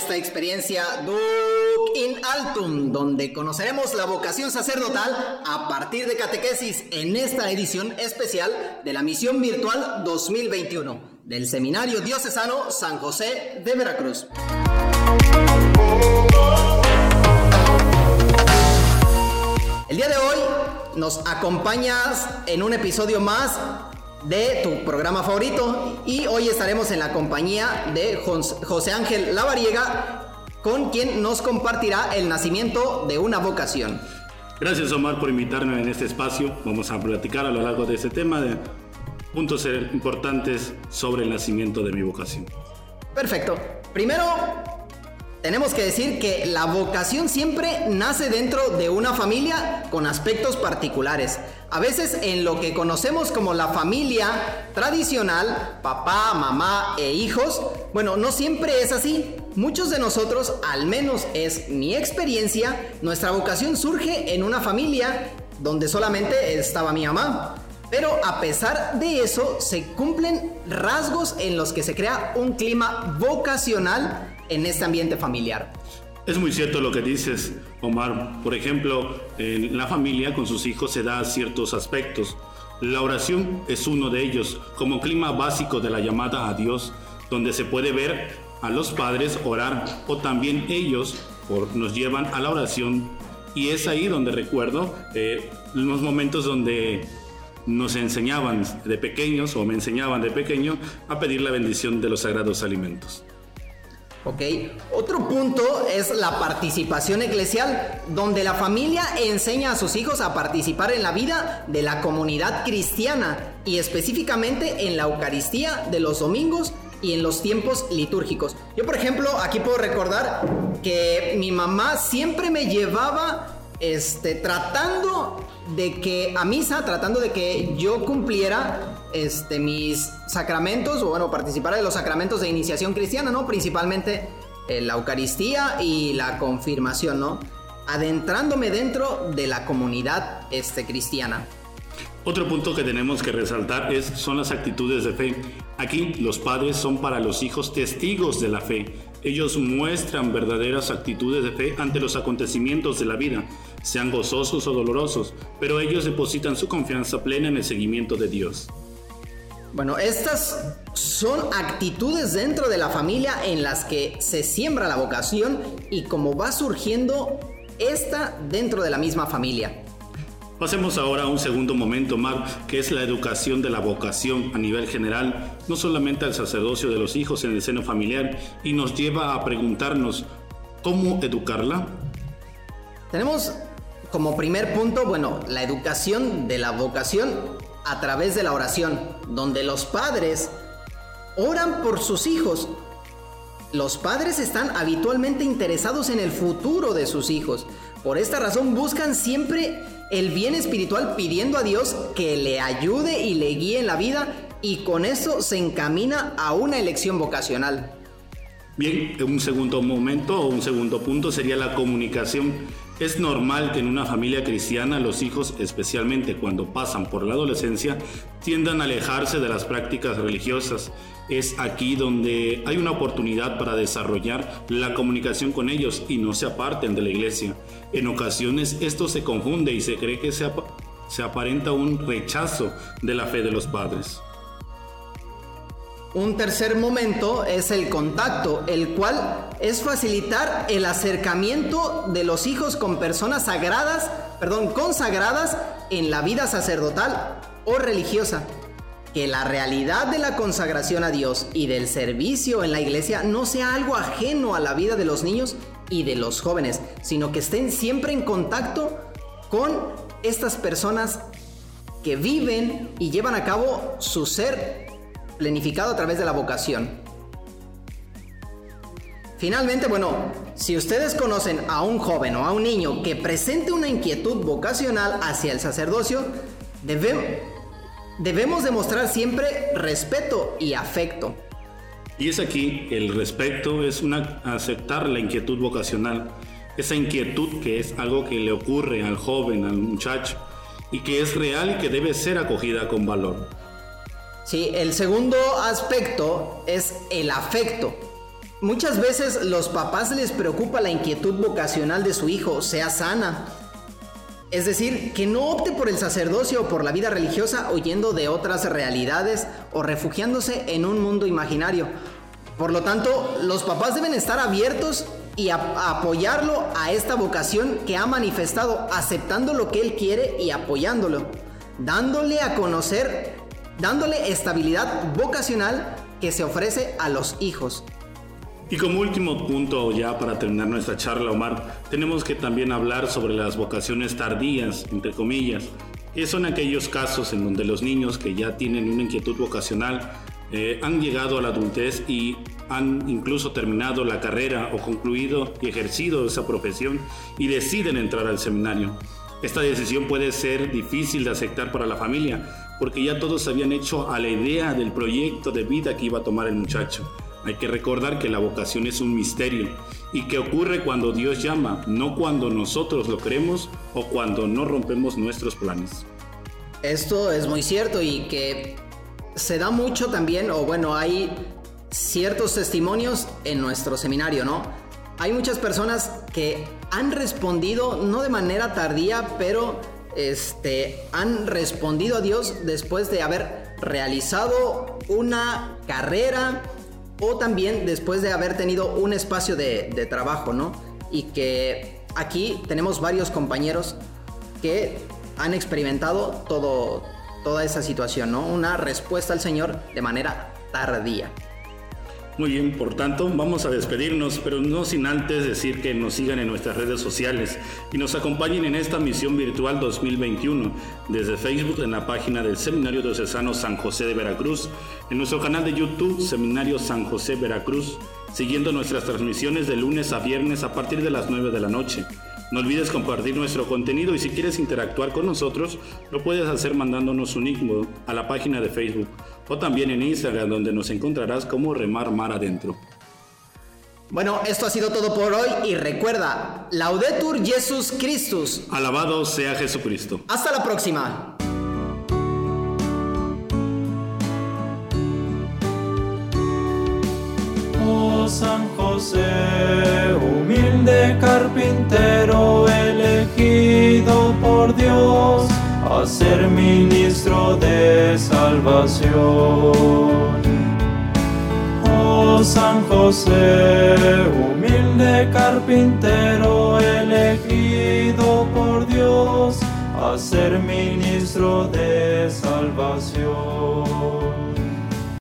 esta experiencia Duc in Altum, donde conoceremos la vocación sacerdotal a partir de catequesis en esta edición especial de la Misión Virtual 2021 del Seminario Diocesano San José de Veracruz. El día de hoy nos acompañas en un episodio más de tu programa favorito y hoy estaremos en la compañía de José Ángel Lavariega con quien nos compartirá el nacimiento de una vocación. Gracias Omar por invitarme en este espacio. Vamos a platicar a lo largo de este tema de puntos importantes sobre el nacimiento de mi vocación. Perfecto. Primero, tenemos que decir que la vocación siempre nace dentro de una familia con aspectos particulares. A veces en lo que conocemos como la familia tradicional, papá, mamá e hijos, bueno, no siempre es así. Muchos de nosotros, al menos es mi experiencia, nuestra vocación surge en una familia donde solamente estaba mi mamá. Pero a pesar de eso, se cumplen rasgos en los que se crea un clima vocacional en este ambiente familiar. Es muy cierto lo que dices, Omar. Por ejemplo, en la familia con sus hijos se da ciertos aspectos. La oración es uno de ellos, como clima básico de la llamada a Dios, donde se puede ver a los padres orar o también ellos nos llevan a la oración. Y es ahí donde recuerdo eh, los momentos donde nos enseñaban de pequeños o me enseñaban de pequeño a pedir la bendición de los sagrados alimentos. ¿Ok? Otro punto es la participación eclesial, donde la familia enseña a sus hijos a participar en la vida de la comunidad cristiana y específicamente en la Eucaristía de los domingos y en los tiempos litúrgicos. Yo, por ejemplo, aquí puedo recordar que mi mamá siempre me llevaba este, tratando de que a misa, tratando de que yo cumpliera este, mis sacramentos, o bueno, participar de los sacramentos de iniciación cristiana, ¿no? Principalmente eh, la Eucaristía y la confirmación, ¿no? Adentrándome dentro de la comunidad este, cristiana. Otro punto que tenemos que resaltar es, son las actitudes de fe. Aquí los padres son para los hijos testigos de la fe. Ellos muestran verdaderas actitudes de fe ante los acontecimientos de la vida, sean gozosos o dolorosos, pero ellos depositan su confianza plena en el seguimiento de Dios. Bueno, estas son actitudes dentro de la familia en las que se siembra la vocación y como va surgiendo esta dentro de la misma familia. Pasemos ahora a un segundo momento, Mar, que es la educación de la vocación a nivel general, no solamente al sacerdocio de los hijos en el seno familiar, y nos lleva a preguntarnos, ¿cómo educarla? Tenemos como primer punto, bueno, la educación de la vocación a través de la oración, donde los padres oran por sus hijos. Los padres están habitualmente interesados en el futuro de sus hijos. Por esta razón buscan siempre el bien espiritual pidiendo a Dios que le ayude y le guíe en la vida y con eso se encamina a una elección vocacional. Bien, un segundo momento o un segundo punto sería la comunicación. Es normal que en una familia cristiana los hijos, especialmente cuando pasan por la adolescencia, tiendan a alejarse de las prácticas religiosas. Es aquí donde hay una oportunidad para desarrollar la comunicación con ellos y no se aparten de la iglesia. En ocasiones esto se confunde y se cree que se, aparenta un rechazo de la fe de los padres. Un tercer momento es el contacto, el cual es facilitar el acercamiento de los hijos con personas sagradas, perdón, consagradas en la vida sacerdotal o religiosa. Que la realidad de la consagración a Dios y del servicio en la iglesia no sea algo ajeno a la vida de los niños y de los jóvenes, sino que estén siempre en contacto con estas personas que viven y llevan a cabo su ser planificado a través de la vocación. Finalmente, bueno, si ustedes conocen a un joven o a un niño que presente una inquietud vocacional hacia el sacerdocio, debemos demostrar siempre respeto y afecto. Y es aquí, el respeto es una, aceptar la inquietud vocacional, esa inquietud que es algo que le ocurre al joven, al muchacho, y que es real y que debe ser acogida con valor. Sí, el segundo aspecto es el afecto. Muchas veces los papás les preocupa la inquietud vocacional de su hijo sea sana. Es decir, que no opte por el sacerdocio o por la vida religiosa huyendo de otras realidades o refugiándose en un mundo imaginario. Por lo tanto, los papás deben estar abiertos y apoyarlo a esta vocación que ha manifestado, aceptando lo que él quiere y apoyándolo, dándole a conocer, dándole estabilidad vocacional que se ofrece a los hijos. Y como último punto, ya para terminar nuestra charla, Omar, tenemos que también hablar sobre las vocaciones tardías, entre comillas, son aquellos casos en donde los niños que ya tienen una inquietud vocacional eh, han llegado a la adultez y han incluso terminado la carrera o concluido y ejercido esa profesión y deciden entrar al seminario. Esta decisión puede ser difícil de aceptar para la familia porque ya todos habían hecho a la idea del proyecto de vida que iba a tomar el muchacho. Hay que recordar que la vocación es un misterio y que ocurre cuando Dios llama, no cuando nosotros lo creemos o cuando no rompemos nuestros planes. Esto es muy cierto y que se da mucho también, o bueno, hay ciertos testimonios en nuestro seminario, ¿no? Hay muchas personas que han respondido, no de manera tardía, pero este, han respondido a Dios después de haber realizado una carrera, o también después de haber tenido un espacio de, trabajo, ¿no? Y que aquí tenemos varios compañeros que han experimentado todo, toda esa situación, ¿no? Una respuesta al Señor de manera tardía. Muy bien, por tanto, vamos a despedirnos, pero no sin antes decir que nos sigan en nuestras redes sociales y nos acompañen en esta misión virtual 2021 desde Facebook en la página del Seminario Diocesano San José de Veracruz, en nuestro canal de YouTube Seminario San José Veracruz, siguiendo nuestras transmisiones de lunes a viernes a partir de las 9 de la noche. No olvides compartir nuestro contenido y si quieres interactuar con nosotros, lo puedes hacer mandándonos un email a la página de Facebook o también en Instagram donde nos encontrarás como Remar Mar Adentro. Bueno, esto ha sido todo por hoy y recuerda, Laudetur Jesus Christus. Alabado sea Jesucristo. Hasta la próxima. Oh San José, humilde carpintero elegido por Dios ser ministro de salvación. Oh San José, humilde carpintero elegido por Dios a ser ministro de salvación.